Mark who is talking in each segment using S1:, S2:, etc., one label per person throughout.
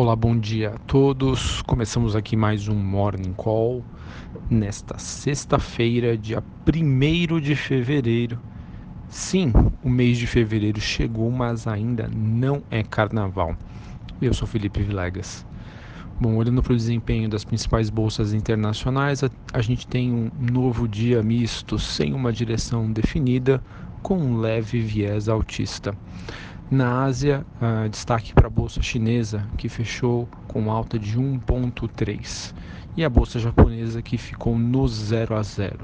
S1: Olá, bom dia a todos. Começamos aqui mais um Morning Call nesta sexta-feira, dia 1 de fevereiro. Sim, o mês de fevereiro chegou, mas ainda não é carnaval. Eu sou Felipe Vilegas. Bom, olhando para o desempenho das principais bolsas internacionais, a, a gente tem um novo dia misto, sem uma direção definida, com um leve viés autista. Na Ásia, uh, destaque para a bolsa chinesa, que fechou com alta de 1,3, e a bolsa japonesa, que ficou no 0 a 0.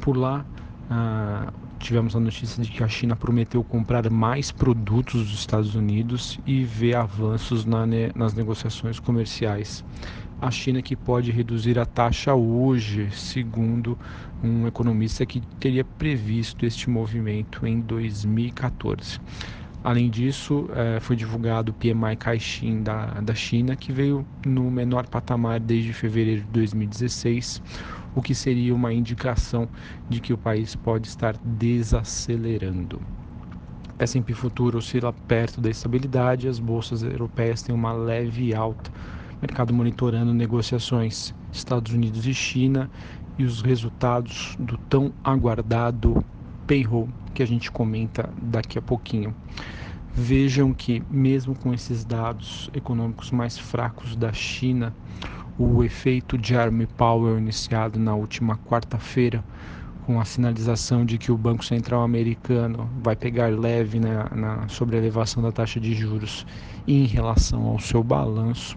S1: Por lá, uh, tivemos a notícia de que a China prometeu comprar mais produtos dos Estados Unidos e vê avanços na ne nas negociações comerciais. A China que pode reduzir a taxa hoje, segundo um economista que teria previsto este movimento em 2014. Além disso, é, foi divulgado o PMI Caixin da, da China, que veio no menor patamar desde fevereiro de 2016, o que seria uma indicação de que o país pode estar desacelerando. S&P Futuro oscila perto da estabilidade, as bolsas europeias têm uma leve alta, mercado monitorando negociações Estados Unidos e China e os resultados do tão aguardado payroll que a gente comenta daqui a pouquinho. Vejam que, mesmo com esses dados econômicos mais fracos da China, o efeito Jeremy Powell iniciado na última quarta-feira, com a sinalização de que o Banco Central americano vai pegar leve na, na, da taxa de juros em relação ao seu balanço,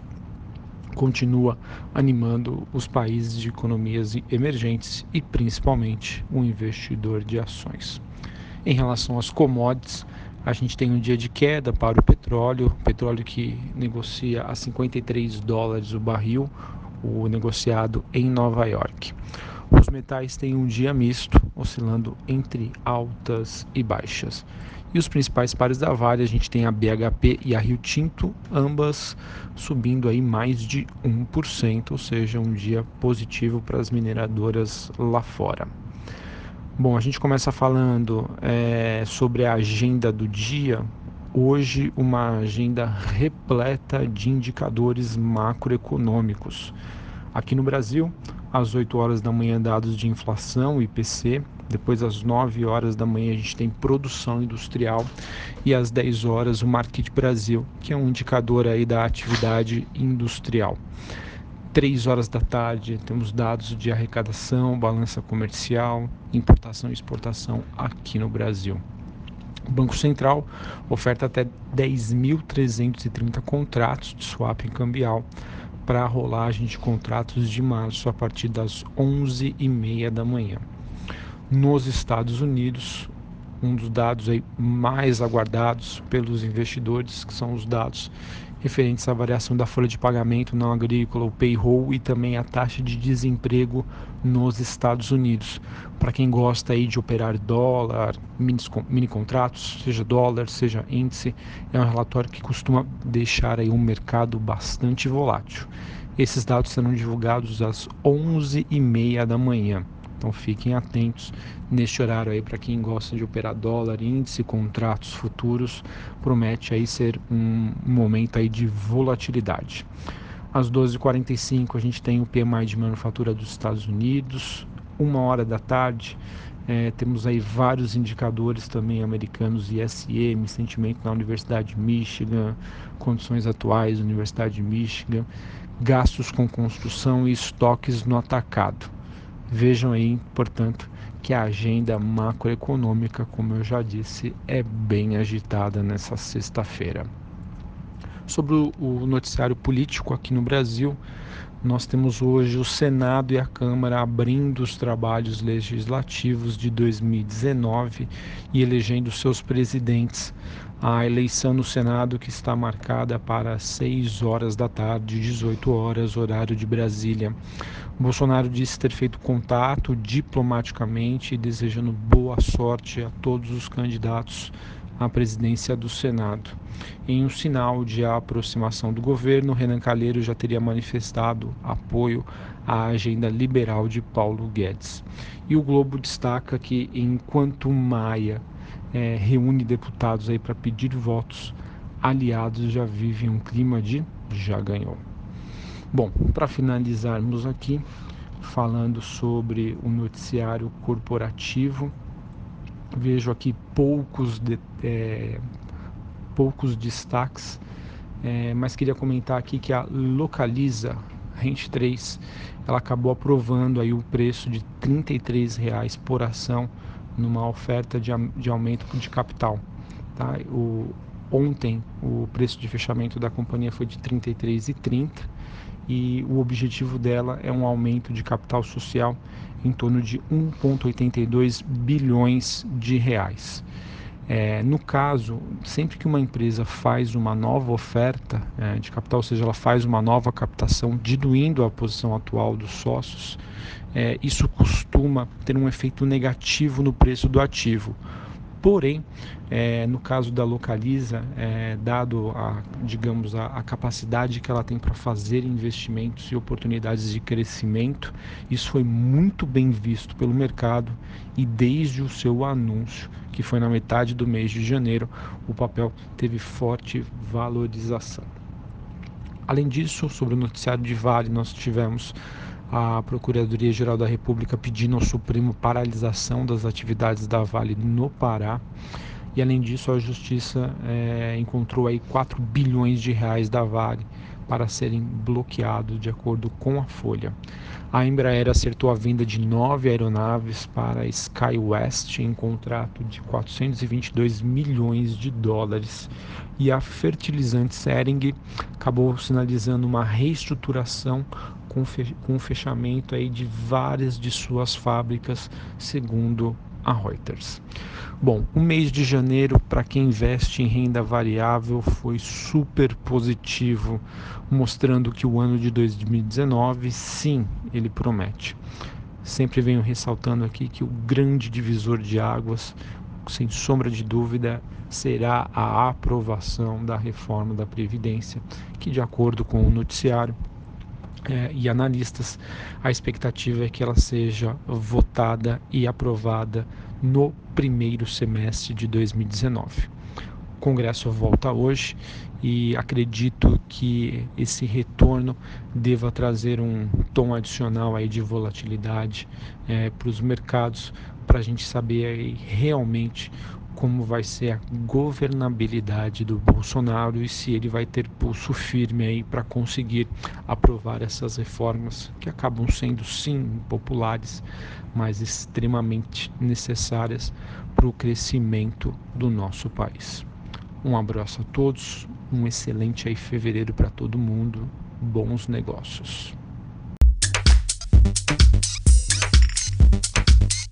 S1: continua animando os países de economias emergentes e principalmente o investidor de ações. Em relação às commodities, a gente tem um dia de queda para o petróleo, petróleo que negocia a 53 dólares o barril, o negociado em Nova York. Os metais têm um dia misto, oscilando entre altas e baixas. E os principais pares da Vale, a gente tem a BHP e a Rio Tinto, ambas subindo aí mais de 1%, ou seja, um dia positivo para as mineradoras lá fora. Bom, a gente começa falando é, sobre a agenda do dia. Hoje, uma agenda repleta de indicadores macroeconômicos. Aqui no Brasil, às 8 horas da manhã, dados de inflação, IPC. Depois, às 9 horas da manhã, a gente tem produção industrial. E às 10 horas, o Market Brasil, que é um indicador aí da atividade industrial. 3 horas da tarde, temos dados de arrecadação, balança comercial, importação e exportação aqui no Brasil. O Banco Central oferta até 10.330 contratos de swap cambial para a rolagem de contratos de março a partir das 11h30 da manhã. Nos Estados Unidos, um dos dados aí mais aguardados pelos investidores, que são os dados referentes à variação da folha de pagamento não agrícola, o payroll e também a taxa de desemprego nos Estados Unidos. Para quem gosta aí de operar dólar, mini, mini contratos, seja dólar, seja índice, é um relatório que costuma deixar aí um mercado bastante volátil. Esses dados serão divulgados às 11h30 da manhã. Então fiquem atentos neste horário aí para quem gosta de operar dólar, índice, contratos futuros, promete aí ser um momento aí de volatilidade. Às 12h45 a gente tem o PMI de manufatura dos Estados Unidos, uma hora da tarde é, temos aí vários indicadores também americanos, ISM, sentimento na Universidade de Michigan, condições atuais, Universidade de Michigan, gastos com construção e estoques no atacado. Vejam aí, portanto, que a agenda macroeconômica, como eu já disse, é bem agitada nessa sexta-feira. Sobre o noticiário político aqui no Brasil, nós temos hoje o Senado e a Câmara abrindo os trabalhos legislativos de 2019 e elegendo seus presidentes. A eleição no Senado que está marcada para 6 horas da tarde, 18 horas, horário de Brasília. Bolsonaro disse ter feito contato diplomaticamente, desejando boa sorte a todos os candidatos à presidência do Senado. Em um sinal de aproximação do governo, Renan Calheiro já teria manifestado apoio à agenda liberal de Paulo Guedes. E o Globo destaca que, enquanto Maia é, reúne deputados para pedir votos, aliados já vivem um clima de já ganhou. Bom, para finalizarmos aqui, falando sobre o noticiário corporativo, vejo aqui poucos, de, é, poucos destaques, é, mas queria comentar aqui que a Localiza Rente 3 ela acabou aprovando aí o preço de R$ reais por ação numa oferta de, de aumento de capital. Tá? O, ontem o preço de fechamento da companhia foi de R$ 33,30 e o objetivo dela é um aumento de capital social em torno de 1,82 bilhões de reais. É, no caso, sempre que uma empresa faz uma nova oferta é, de capital, ou seja, ela faz uma nova captação, diluindo a posição atual dos sócios, é, isso costuma ter um efeito negativo no preço do ativo. Porém, é, no caso da Localiza, é, dado a, digamos, a, a, capacidade que ela tem para fazer investimentos e oportunidades de crescimento, isso foi muito bem visto pelo mercado e desde o seu anúncio, que foi na metade do mês de janeiro, o papel teve forte valorização. Além disso, sobre o noticiário de Vale, nós tivemos a Procuradoria-Geral da República pedindo ao Supremo paralisação das atividades da Vale no Pará. E além disso, a Justiça é, encontrou aí 4 bilhões de reais da Vale para serem bloqueados, de acordo com a Folha. A Embraer acertou a venda de nove aeronaves para a SkyWest em contrato de 422 milhões de dólares. E a fertilizante Sering acabou sinalizando uma reestruturação com, o fechamento aí de várias de suas fábricas, segundo a Reuters. Bom, o mês de janeiro para quem investe em renda variável foi super positivo, mostrando que o ano de 2019, sim, ele promete. Sempre venho ressaltando aqui que o grande divisor de águas, sem sombra de dúvida, será a aprovação da reforma da Previdência, que, de acordo com o noticiário, é, e analistas, a expectativa é que ela seja votada e aprovada no primeiro semestre de 2019. O Congresso volta hoje e acredito que esse retorno deva trazer um tom adicional aí de volatilidade é, para os mercados, para a gente saber aí realmente como vai ser a governabilidade do Bolsonaro e se ele vai ter pulso firme aí para conseguir aprovar essas reformas que acabam sendo sim populares, mas extremamente necessárias para o crescimento do nosso país. Um abraço a todos, um excelente aí fevereiro para todo mundo, bons negócios.